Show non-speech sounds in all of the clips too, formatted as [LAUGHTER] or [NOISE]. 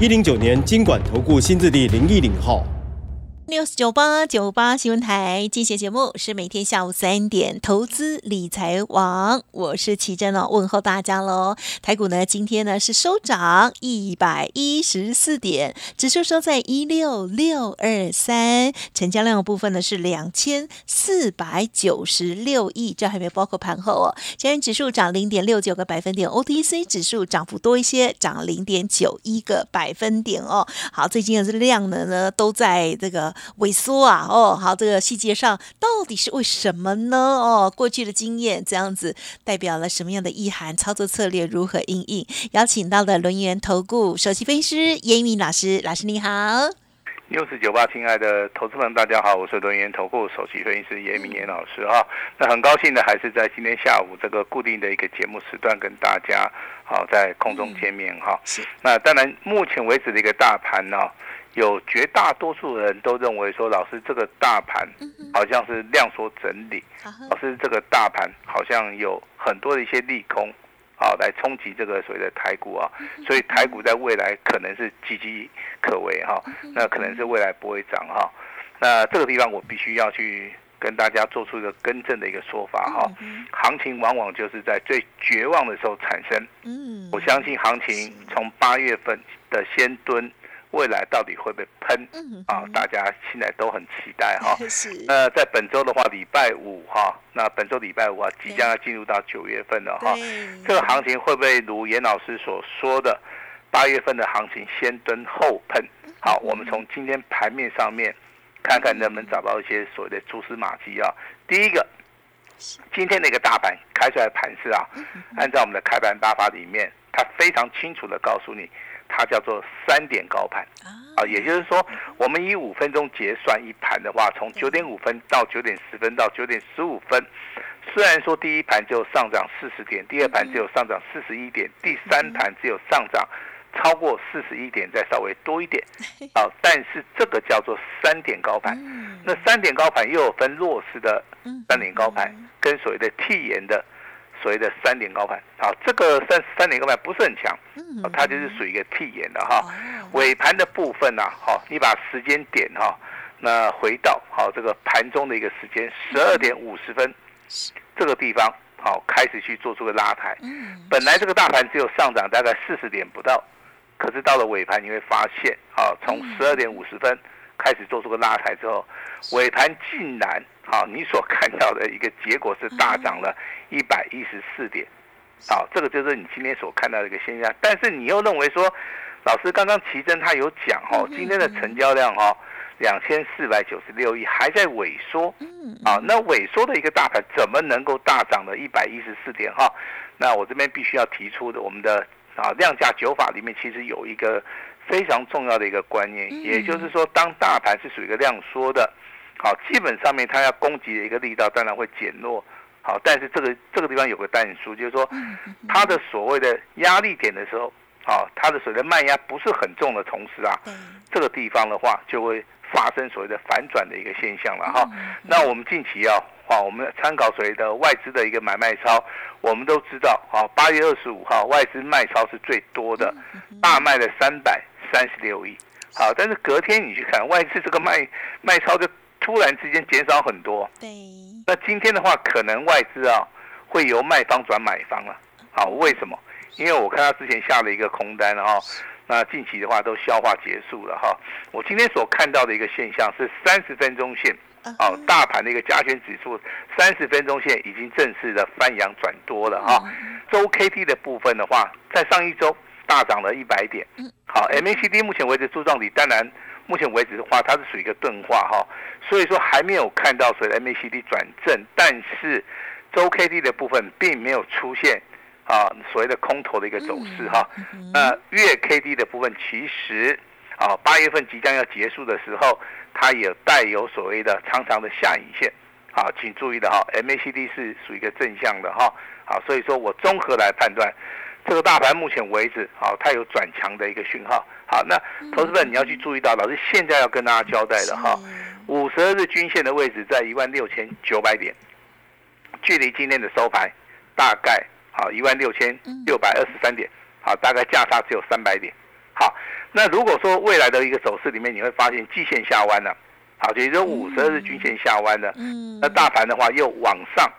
一零九年金管投顾新字第零一零号。News 九八九八新闻台进行节目是每天下午三点，投资理财网，我是奇珍哦，问候大家喽。台股呢，今天呢是收涨一百一十四点，指数收在一六六二三，成交量的部分呢是两千四百九十六亿，这还没包括盘后哦。今天指数涨零点六九个百分点，OTC 指数涨幅多一些，涨零点九一个百分点哦。好，最近的这量呢呢都在这个。萎缩啊，哦，好，这个细节上到底是为什么呢？哦，过去的经验这样子代表了什么样的意涵？操作策略如何应应？邀请到的轮源投顾首席分析师严敏老师，老师你好。六四九八，亲爱的投资们，大家好，我是轮源投顾首席分析师严明严老师哈。那很高兴的还是在今天下午这个固定的一个节目时段跟大家好在空中见面哈。是。那当然，目前为止的一个大盘呢。有绝大多数人都认为说，老师这个大盘好像是量缩整理，老师这个大盘好像有很多的一些利空，啊，来冲击这个所谓的台股啊，所以台股在未来可能是岌岌可危哈，那可能是未来不会涨哈，那这个地方我必须要去跟大家做出一个更正的一个说法哈，行情往往就是在最绝望的时候产生，嗯，我相信行情从八月份的先蹲。未来到底会不会喷？啊，大家现在都很期待哈。[LAUGHS] 那在本周的话，礼拜五哈，那本周礼拜五啊，即将要进入到九月份了哈。这个行情会不会如严老师所说的，八月份的行情先蹲后喷？好，我们从今天盘面上面看看能不能找到一些所谓的蛛丝马迹啊。第一个，今天的一个大盘开出来盘势啊，按照我们的开盘大法里面，它非常清楚的告诉你。它叫做三点高盘。啊，也就是说，我们以五分钟结算一盘的话，从九点五分到九点十分到九点十五分，虽然说第一盘只有上涨四十点，第二盘只有上涨四十一点，第三盘只有上涨超过四十一点，再稍微多一点。[LAUGHS] 啊，但是这个叫做三点高盘。那三点高盘又有分弱势的三点高盘，跟所谓的替延的。所谓的三点高盘，好，这个三三点高盘不是很强，它就是属于一个替延的哈。尾盘的部分呢，好，你把时间点哈，那回到好这个盘中的一个时间十二点五十分，这个地方好开始去做出个拉抬。本来这个大盘只有上涨大概四十点不到，可是到了尾盘你会发现，好，从十二点五十分开始做出个拉抬之后，尾盘竟然。好，你所看到的一个结果是大涨了一百一十四点，好，这个就是你今天所看到的一个现象。但是你又认为说，老师刚刚奇珍他有讲哦，今天的成交量哦两千四百九十六亿还在萎缩，啊，那萎缩的一个大盘怎么能够大涨了一百一十四点哈？那我这边必须要提出的，我们的啊量价九法里面其实有一个非常重要的一个观念，也就是说，当大盘是属于一个量缩的。好，基本上面它要攻击的一个力道当然会减弱，好，但是这个这个地方有个但书，就是说，它的所谓的压力点的时候，啊，它的所谓的卖压不是很重的同时啊，这个地方的话就会发生所谓的反转的一个现象了哈。那我们近期啊，好，我们参考所谓的外资的一个买卖超，我们都知道，好，八月二十五号外资卖超是最多的，大卖了三百三十六亿，好，但是隔天你去看外资这个卖卖超就。突然之间减少很多，对。那今天的话，可能外资啊会由卖方转买方了。好，为什么？因为我看他之前下了一个空单哈，那近期的话都消化结束了哈。我今天所看到的一个现象是三十分钟线，哦，大盘的一个加权指数三十分钟线已经正式的翻阳转多了哈。周 K D 的部分的话，在上一周大涨了一百点。好，M A C D 目前为止柱状体当然。目前为止的话，它是属于一个钝化哈，所以说还没有看到所谓的 MACD 转正，但是周 K D 的部分并没有出现啊所谓的空头的一个走势哈。那月 K D 的部分，其实啊八月份即将要结束的时候，它也带有所谓的长长的下影线。好，请注意的哈，M A C D 是属于一个正向的哈。好，所以说我综合来判断，这个大盘目前为止，好，它有转强的一个讯号。好，那投资者你要去注意到，老师现在要跟大家交代的哈，五十二日均线的位置在一万六千九百点，距离今天的收盘大概好一万六千六百二十三点，好，大概价差只有三百点。好，那如果说未来的一个走势里面，你会发现季线下弯了。好，也就是五十二日均线下弯了，嗯，那大盘的话又往上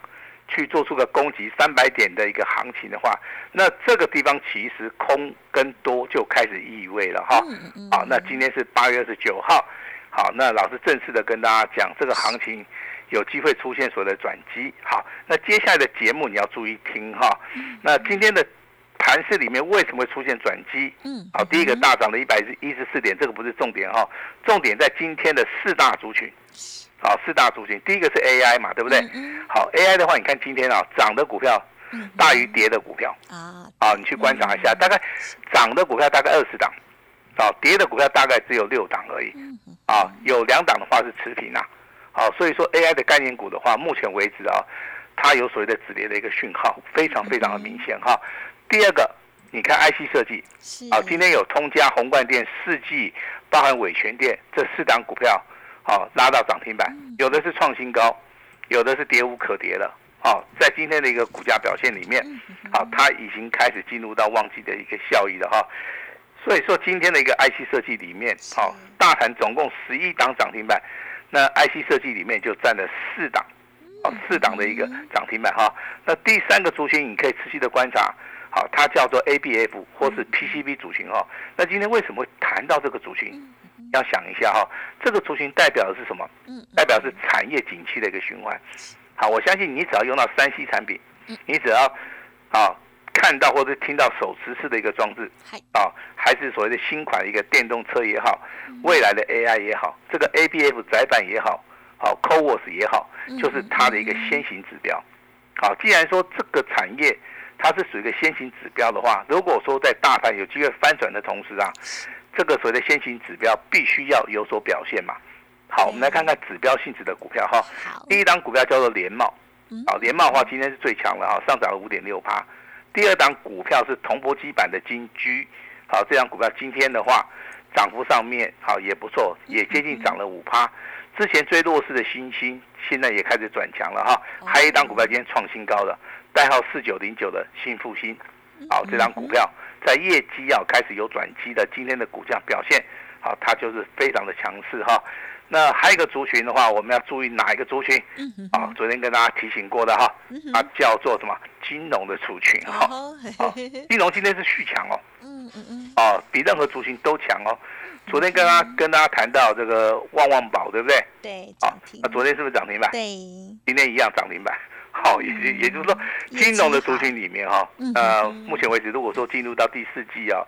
去做出个攻击三百点的一个行情的话，那这个地方其实空跟多就开始意味了哈。好，那今天是八月二十九号，好，那老师正式的跟大家讲，这个行情有机会出现所谓的转机。好，那接下来的节目你要注意听哈。那今天的。盘市里面为什么会出现转机？嗯，好，第一个大涨的一百一十四点，这个不是重点哈，重点在今天的四大族群，好，四大族群，第一个是 AI 嘛，对不对？好，AI 的话，你看今天啊，涨的股票大于跌的股票啊，啊，你去观察一下，大概涨的股票大概二十档，啊，跌的股票大概只有六档而已，啊，有两档的话是持平啊，好，所以说 AI 的概念股的话，目前为止啊，它有所谓的止跌的一个讯号，非常非常的明显哈。第二个，你看 IC 设计，啊，今天有通家、宏冠电、世纪，包含伟全电这四档股票，好拉到涨停板，有的是创新高，有的是跌无可跌了，好，在今天的一个股价表现里面，好，它已经开始进入到旺季的一个效益了哈，所以说今天的一个 IC 设计里面，好，大盘总共十一档涨停板，那 IC 设计里面就占了四档，好，四档的一个涨停板哈，那第三个族群你可以持续的观察。好，它叫做 ABF 或是 PCB 族群哈。那今天为什么会谈到这个族群？要想一下哈，这个族群代表的是什么？嗯代表是产业景气的一个循环。好，我相信你只要用到三 C 产品，你只要啊看到或者听到手持式的一个装置，啊，还是所谓的新款一个电动车也好，未来的 AI 也好，这个 ABF 窄板也好，好 CoWoS 也好，就是它的一个先行指标。好，既然说这个产业。它是属于一个先行指标的话，如果说在大盘有机会翻转的同时啊，这个所谓的先行指标必须要有所表现嘛。好，我们来看看指标性质的股票哈。第一档股票叫做联茂，好，联茂的话今天是最强了哈，上涨了五点六趴。第二档股票是铜箔基板的金居，好，这张股票今天的话涨幅上面好也不错，也接近涨了五趴。之前最弱势的新兴现在也开始转强了哈。还有一档股票今天创新高的。代号四九零九的新复兴，好，这张股票在业绩要开始有转机的，今天的股价表现，好，它就是非常的强势哈。那还有一个族群的话，我们要注意哪一个族群？嗯啊，昨天跟大家提醒过的哈，它叫做什么？金融的族群哈。[LAUGHS] 金融今天是续强哦。嗯嗯嗯。哦，比任何族群都强哦。昨天跟大家跟大家谈到这个旺旺宝，对不对？对。啊，那昨天是不是涨停板？对。今天一样涨停板。好，也也就是说，金融的族群里面哈，呃，目前为止，如果说进入到第四季啊，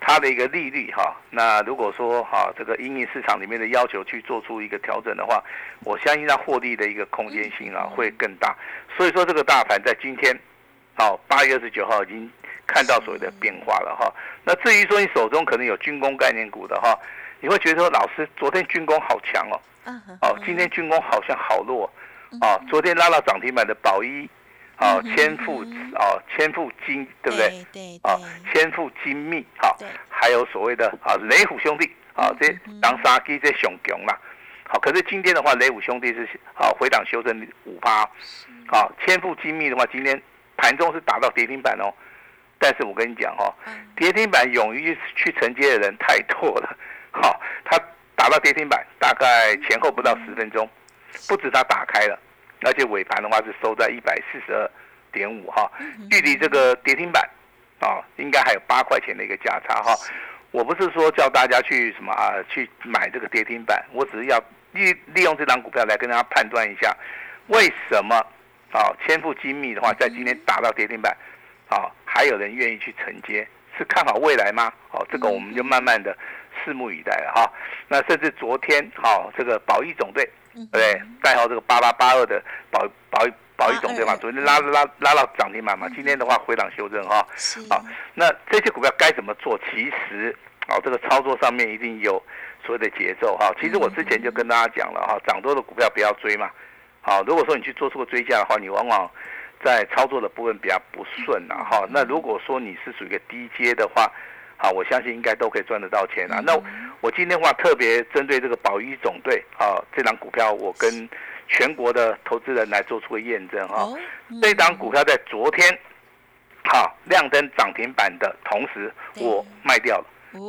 它的一个利率哈，那如果说哈，这个营业市场里面的要求去做出一个调整的话，我相信它获利的一个空间性啊会更大。所以说，这个大盘在今天，好，八月二十九号已经看到所谓的变化了哈。那至于说你手中可能有军工概念股的哈，你会觉得说，老师昨天军工好强哦，哦，今天军工好像好弱。哦，昨天拉到涨停板的宝一，哦，千富，哦，千富金，对不对？对，哦，千富精密，好，还有所谓的啊雷虎兄弟，啊，这当杀鸡这熊熊啦，好，可是今天的话，雷虎兄弟是啊回档修正五八，好，千富精密的话，今天盘中是打到跌停板哦，但是我跟你讲哦，跌停板勇于去承接的人太多了，好，他打到跌停板大概前后不到十分钟。不止它打开了，而且尾盘的话是收在一百四十二点五哈，距离这个跌停板啊，应该还有八块钱的一个价差哈。我不是说叫大家去什么啊，去买这个跌停板，我只是要利利用这张股票来跟大家判断一下，为什么啊，千富精密的话在今天打到跌停板啊，还有人愿意去承接，是看好未来吗？哦，这个我们就慢慢的拭目以待了哈。那甚至昨天好，这个保益总队。对，代号这个八八八二的保保保一种对吧？昨天拉拉拉到涨停板嘛，今天的话回档修正哈。好，那这些股票该怎么做？其实啊，这个操作上面一定有所谓的节奏哈。其实我之前就跟大家讲了哈，涨多的股票不要追嘛。好，如果说你去做出个追加的话，你往往在操作的部分比较不顺啊。哈，那如果说你是属于一个低阶的话，好，我相信应该都可以赚得到钱啊。那我今天话特别针对这个宝一总队啊，这档股票我跟全国的投资人来做出个验证哈。这档股票在昨天好亮灯涨停板的同时，我卖掉了。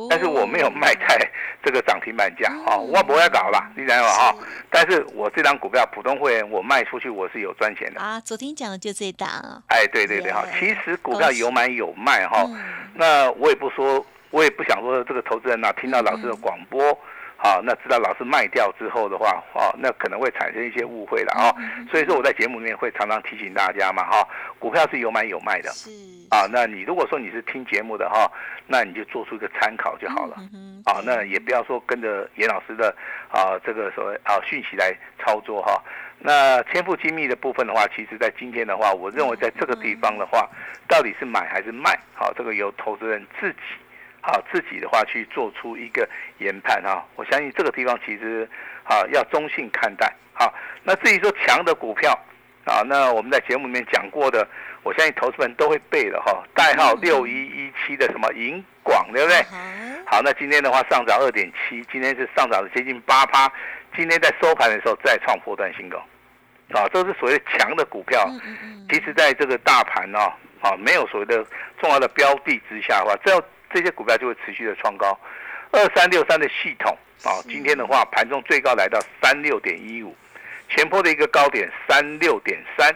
但是我没有卖在这个涨停板价哦，我不会搞了，你知道吗？哈，但是我这张股票普通会员我卖出去我是有赚钱的。啊。昨天讲的就这档，哎，对对对哈，其实股票有买有卖哈，那我也不说，我也不想说这个投资人呐听到老师的广播。啊，那知道老师卖掉之后的话，啊，那可能会产生一些误会了啊。所以说我在节目里面会常常提醒大家嘛，哈，股票是有买有卖的。是。啊，那你如果说你是听节目的哈，那你就做出一个参考就好了。嗯啊，那也不要说跟着严老师的啊这个所谓啊讯息来操作哈。那天赋精密的部分的话，其实在今天的话，我认为在这个地方的话，到底是买还是卖？好，这个由投资人自己。好，自己的话去做出一个研判哈，我相信这个地方其实啊要中性看待。好，那至于说强的股票啊，那我们在节目里面讲过的，我相信投资人都会背的哈，代号六一一七的什么银广，对不对？好，那今天的话上涨二点七，今天是上涨了接近八趴，今天在收盘的时候再创破断新高，啊，这是所谓强的股票。其实在这个大盘呢，啊，没有所谓的重要的标的之下的话，只要这些股票就会持续的创高，二三六三的系统啊，今天的话盘中最高来到三六点一五，前坡的一个高点三六点三，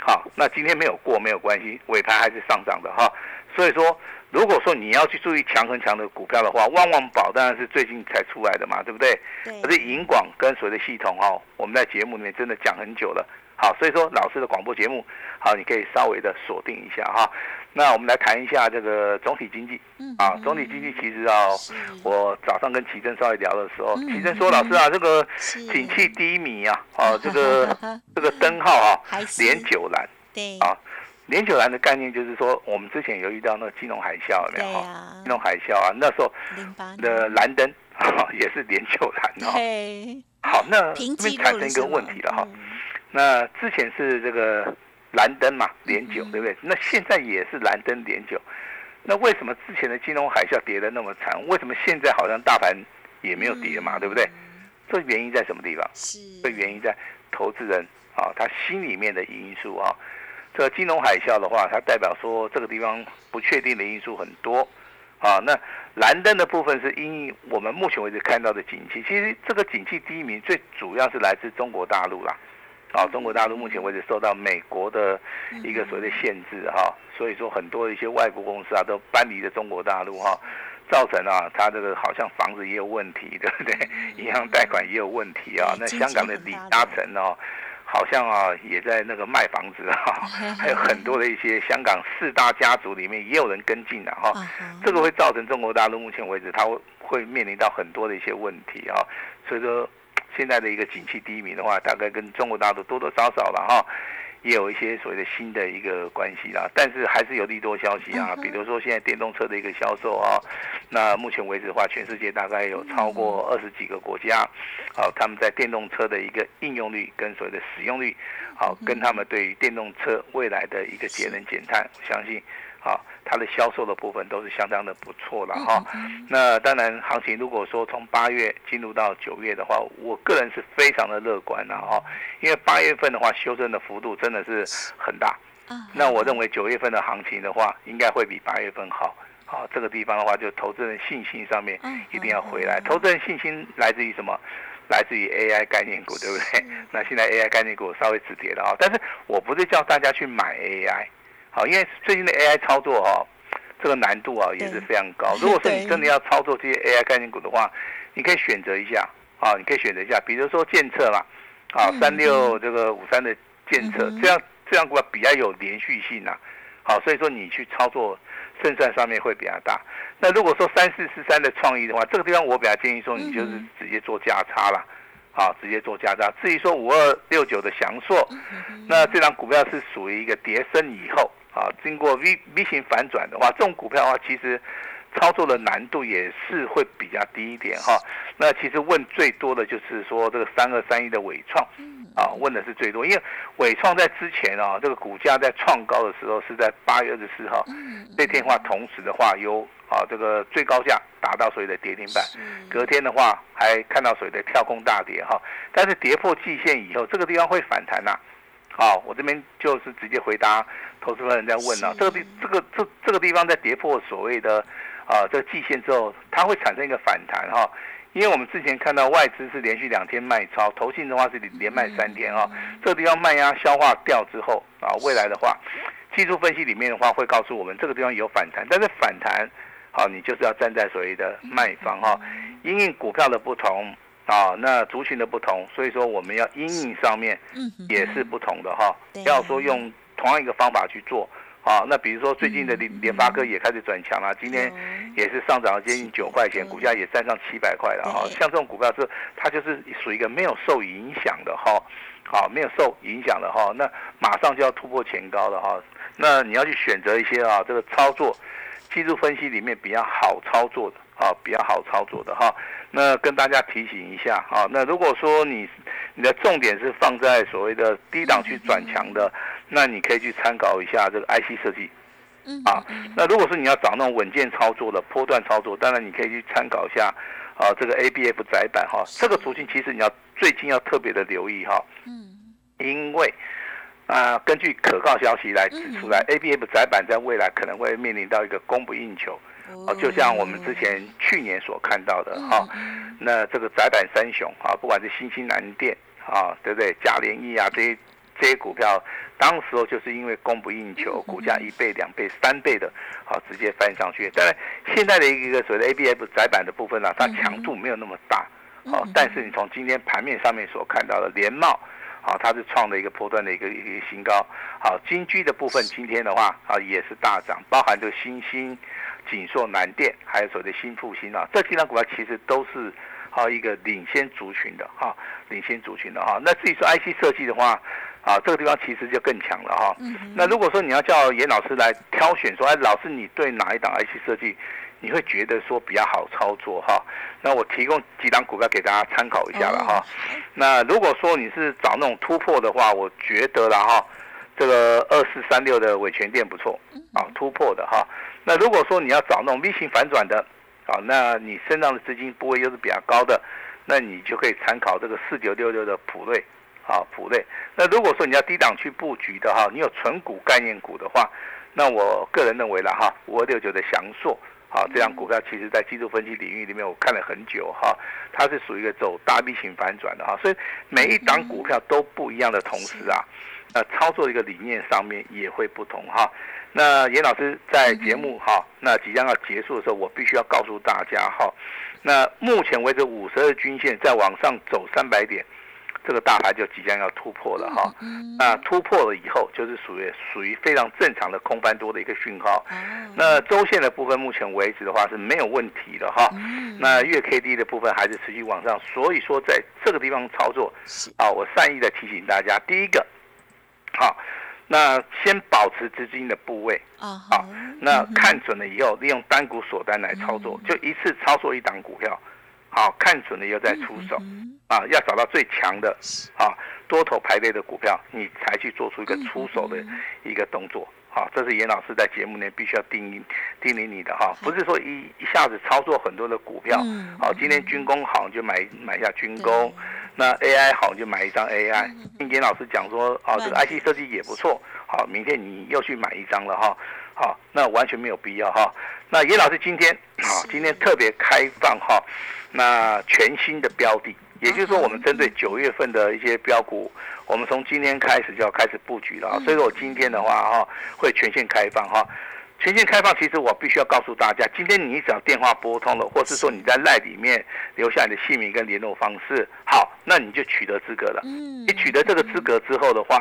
好，那今天没有过没有关系，尾盘还是上涨的哈。所以说，如果说你要去注意强很强的股票的话，旺旺宝当然是最近才出来的嘛，对不对？可是银广跟所谓的系统哦，我们在节目里面真的讲很久了。好，所以说老师的广播节目，好，你可以稍微的锁定一下哈。那我们来谈一下这个总体经济，啊，总体经济其实啊，我早上跟奇珍稍微聊的时候，奇珍说老师啊，这个景气低迷啊，哦，[LAUGHS] 这个这个灯号啊，连九蓝，对，啊，连九蓝的概念就是说，我们之前有遇到那个金融海啸，了没有？金融海啸啊，那时候的蓝灯 [LAUGHS] 也是连九蓝哦。好，那这边产生一个问题了哈，那之前是这个。蓝灯嘛，连九，对不对？那现在也是蓝灯连九，那为什么之前的金融海啸跌得那么惨？为什么现在好像大盘也没有跌嘛，对不对？这原因在什么地方？是这原因在投资人啊，他心里面的因素啊。这个金融海啸的话，它代表说这个地方不确定的因素很多啊。那蓝灯的部分是因我们目前为止看到的景气，其实这个景气低迷最主要是来自中国大陆啦。啊，中国大陆目前为止受到美国的一个所谓的限制哈，所以说很多一些外国公司啊都搬离了中国大陆哈，造成啊它这个好像房子也有问题，对不对？银行贷款也有问题啊。那香港的李嘉诚哦，好像啊也在那个卖房子哈，还有很多的一些香港四大家族里面也有人跟进的哈，这个会造成中国大陆目前为止它会会面临到很多的一些问题啊，所以说。现在的一个景气低迷的话，大概跟中国大陆多多少少了哈，也有一些所谓的新的一个关系啦。但是还是有利多消息啊，比如说现在电动车的一个销售啊，那目前为止的话，全世界大概有超过二十几个国家，好，他们在电动车的一个应用率跟所谓的使用率，好，跟他们对于电动车未来的一个节能减碳，我相信。啊，它的销售的部分都是相当的不错了哈。那当然，行情如果说从八月进入到九月的话，我个人是非常的乐观的哈。因为八月份的话，修正的幅度真的是很大。那我认为九月份的行情的话，应该会比八月份好。好，这个地方的话，就投资人信心上面一定要回来。投资人信心来自于什么？来自于 AI 概念股，对不对？那现在 AI 概念股稍微止跌了啊，但是我不是叫大家去买 AI。好，因为最近的 AI 操作哈，这个难度啊也是非常高。[LAUGHS] 如果说你真的要操作这些 AI 概念股的话，你可以选择一下啊，你可以选择一下，比如说建测嘛，啊三六这个五三的建测，这样这样股比较有连续性呐。好，所以说你去操作胜算上面会比较大。那如果说三四四三的创意的话，这个地方我比较建议说，你就是直接做价差了。好，直接做加差。至于说五二六九的翔硕，那这张股票是属于一个跌升以后啊，经过 V V 型反转的话，这种股票的话，其实操作的难度也是会比较低一点哈。那其实问最多的就是说这个三二三一的伟创，啊，问的是最多，因为伟创在之前啊，这个股价在创高的时候是在八月二十四号，那天的话，同时的话有。啊，这个最高价达到所谓的跌停板，隔天的话还看到所谓的跳空大跌哈，但是跌破季线以后，这个地方会反弹呐。好，我这边就是直接回答投资人在问了，这个地这个这这个地方在跌破所谓的啊这个季线之后，它会产生一个反弹哈，因为我们之前看到外资是连续两天卖超，投信的话是连卖三天哈，这个地方卖压消化掉之后啊，未来的话，技术分析里面的话会告诉我们这个地方有反弹，但是反弹。好，你就是要站在所谓的卖方哈，因应股票的不同啊，那族群的不同，所以说我们要因应上面也是不同的哈。要说用同样一个方法去做啊，那比如说最近的联联发科也开始转强了，今天也是上涨了接近九块钱，股价也站上七百块了哈。像这种股票是它就是属于一个没有受影响的哈，好，没有受影响的哈，那马上就要突破前高了哈。那你要去选择一些啊，这个操作。技术分析里面比较好操作的啊，比较好操作的哈。那跟大家提醒一下啊，那如果说你你的重点是放在所谓的低档去转强的，那你可以去参考一下这个 IC 设计，嗯啊。那如果是你要找那种稳健操作的波段操作，当然你可以去参考一下啊这个 ABF 窄板哈。这个属性其实你要最近要特别的留意哈，嗯，因为。啊，根据可靠消息来指出来，A B F 窄板在未来可能会面临到一个供不应求，哦，就像我们之前去年所看到的哈，那这个窄板三雄啊，不管是新兴南电啊，对不对？嘉联益啊，这些这些股票，当时候就是因为供不应求，股价一倍、两倍、三倍的，好直接翻上去。当然，现在的一个所谓的 A B F 窄板的部分呢，它强度没有那么大，好，但是你从今天盘面上面所看到的联茂。好，它是创了一个波段的一个一个新高。好，金居的部分今天的话啊也是大涨，包含这个新兴、锦硕、南电，还有所谓的新复兴啊，这几张股票其实都是啊一个领先族群的哈，领先族群的哈。那至于说 IC 设计的话，啊这个地方其实就更强了哈。那如果说你要叫严老师来挑选说，哎老师你对哪一档 IC 设计？你会觉得说比较好操作哈，那我提供几档股票给大家参考一下了哈。那如果说你是找那种突破的话，我觉得了哈，这个二四三六的伟权店不错啊，突破的哈。那如果说你要找那种 V 型反转的啊，那你身上的资金部位又是比较高的，那你就可以参考这个四九六六的普瑞啊，普瑞。那如果说你要低档去布局的哈，你有纯股概念股的话，那我个人认为了哈，五二六九的翔硕。好，这样股票其实在技术分析领域里面，我看了很久哈，它是属于一个走大 V 型反转的哈，所以每一档股票都不一样的同时啊，那操作一个理念上面也会不同哈。那严老师在节目哈，那即将要结束的时候，我必须要告诉大家哈，那目前为止五十日均线在往上走三百点。这个大盘就即将要突破了哈，那突破了以后，就是属于属于非常正常的空翻多的一个讯号。那周线的部分，目前为止的话是没有问题的哈。那月 K D 的部分还是持续往上，所以说在这个地方操作，啊，我善意的提醒大家，第一个，好，那先保持资金的部位啊，好，那看准了以后，利用单股锁单来操作，就一次操作一档股票。好看准了以后再出手，啊，要找到最强的啊多头排列的股票，你才去做出一个出手的一个动作。好，这是严老师在节目内必须要叮咛叮咛你的哈，不是说一一下子操作很多的股票。好，今天军工好就买买下军工，那 AI 好就买一张 AI。听严老师讲说，啊，这个 IC 设计也不错。好，明天你又去买一张了哈。好，那完全没有必要哈。那严老师今天啊，今天特别开放哈。那全新的标的，也就是说，我们针对九月份的一些标股，我们从今天开始就要开始布局了。所以说我今天的话哈，会全线开放哈。全线开放，其实我必须要告诉大家，今天你只要电话拨通了，或是说你在赖里面留下你的姓名跟联络方式，好，那你就取得资格了。你取得这个资格之后的话，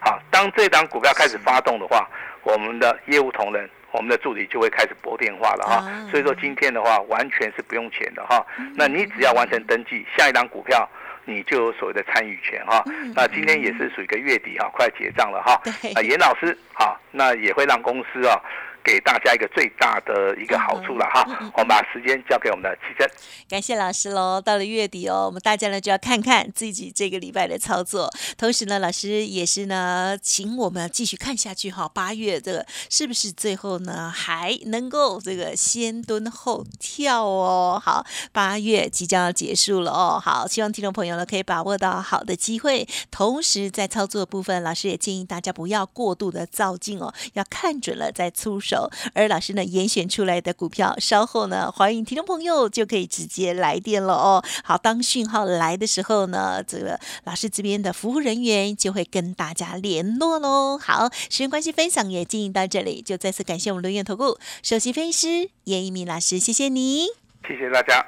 好，当这档股票开始发动的话，我们的业务同仁。我们的助理就会开始拨电话了哈，所以说今天的话完全是不用钱的哈，那你只要完成登记，下一档股票你就有所谓的参与权哈。那今天也是属于一个月底哈，快结账了哈。啊，严老师好，那也会让公司啊。给大家一个最大的一个好处了哈，我们把时间交给我们的齐珍，感谢老师喽。到了月底哦，我们大家呢就要看看自己这个礼拜的操作，同时呢，老师也是呢，请我们继续看下去哈。八月这个是不是最后呢还能够这个先蹲后跳哦？好，八月即将要结束了哦，好，希望听众朋友呢可以把握到好的机会，同时在操作部分，老师也建议大家不要过度的造进哦，要看准了再出手。而老师呢，严选出来的股票，稍后呢，欢迎听众朋友就可以直接来电了哦。好，当讯号来的时候呢，这个老师这边的服务人员就会跟大家联络喽。好，时间关系，分享也进行到这里，就再次感谢我们轮源投顾首席分析师严一鸣老师，谢谢你，谢谢大家。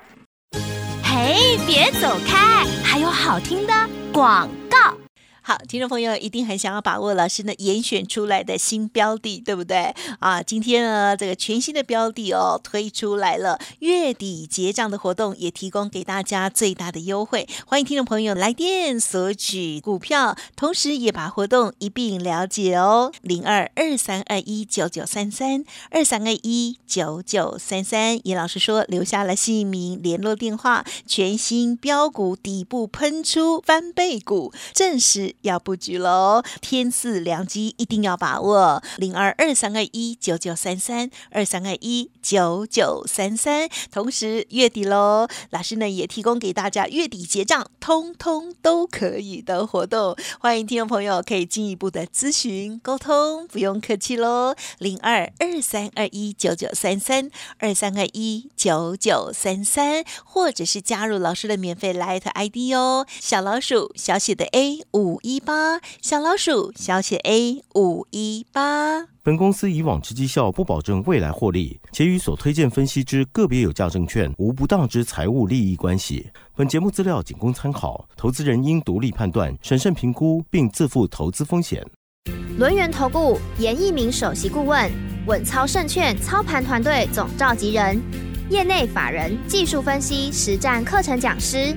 嘿，别走开，还有好听的广告。好，听众朋友一定很想要把握老师呢严选出来的新标的，对不对啊？今天呢，这个全新的标的哦推出来了，月底结账的活动也提供给大家最大的优惠，欢迎听众朋友来电索取股票，同时也把活动一并了解哦。零二二三二一九九三三二三二一九九三三，严老师说留下了姓名、联络电话，全新标股底部喷出翻倍股，正是。要布局喽，天赐良机，一定要把握。零二二三二一九九三三二三二一九九三三。同时月底喽，老师呢也提供给大家月底结账，通通都可以的活动。欢迎听众朋友可以进一步的咨询沟通，不用客气喽。零二二三二一九九三三二三二一九九三三，或者是加入老师的免费 Light ID 哦，小老鼠小写的 A 五。一八小老鼠小写 A 五一八。本公司以往之绩效不保证未来获利，且与所推荐分析之个别有价证券无不当之财务利益关系。本节目资料仅供参考，投资人应独立判断、审慎评估，并自负投资风险。轮源投顾严一鸣首席顾问，稳操胜券操盘团队总召集人，业内法人、技术分析、实战课程讲师。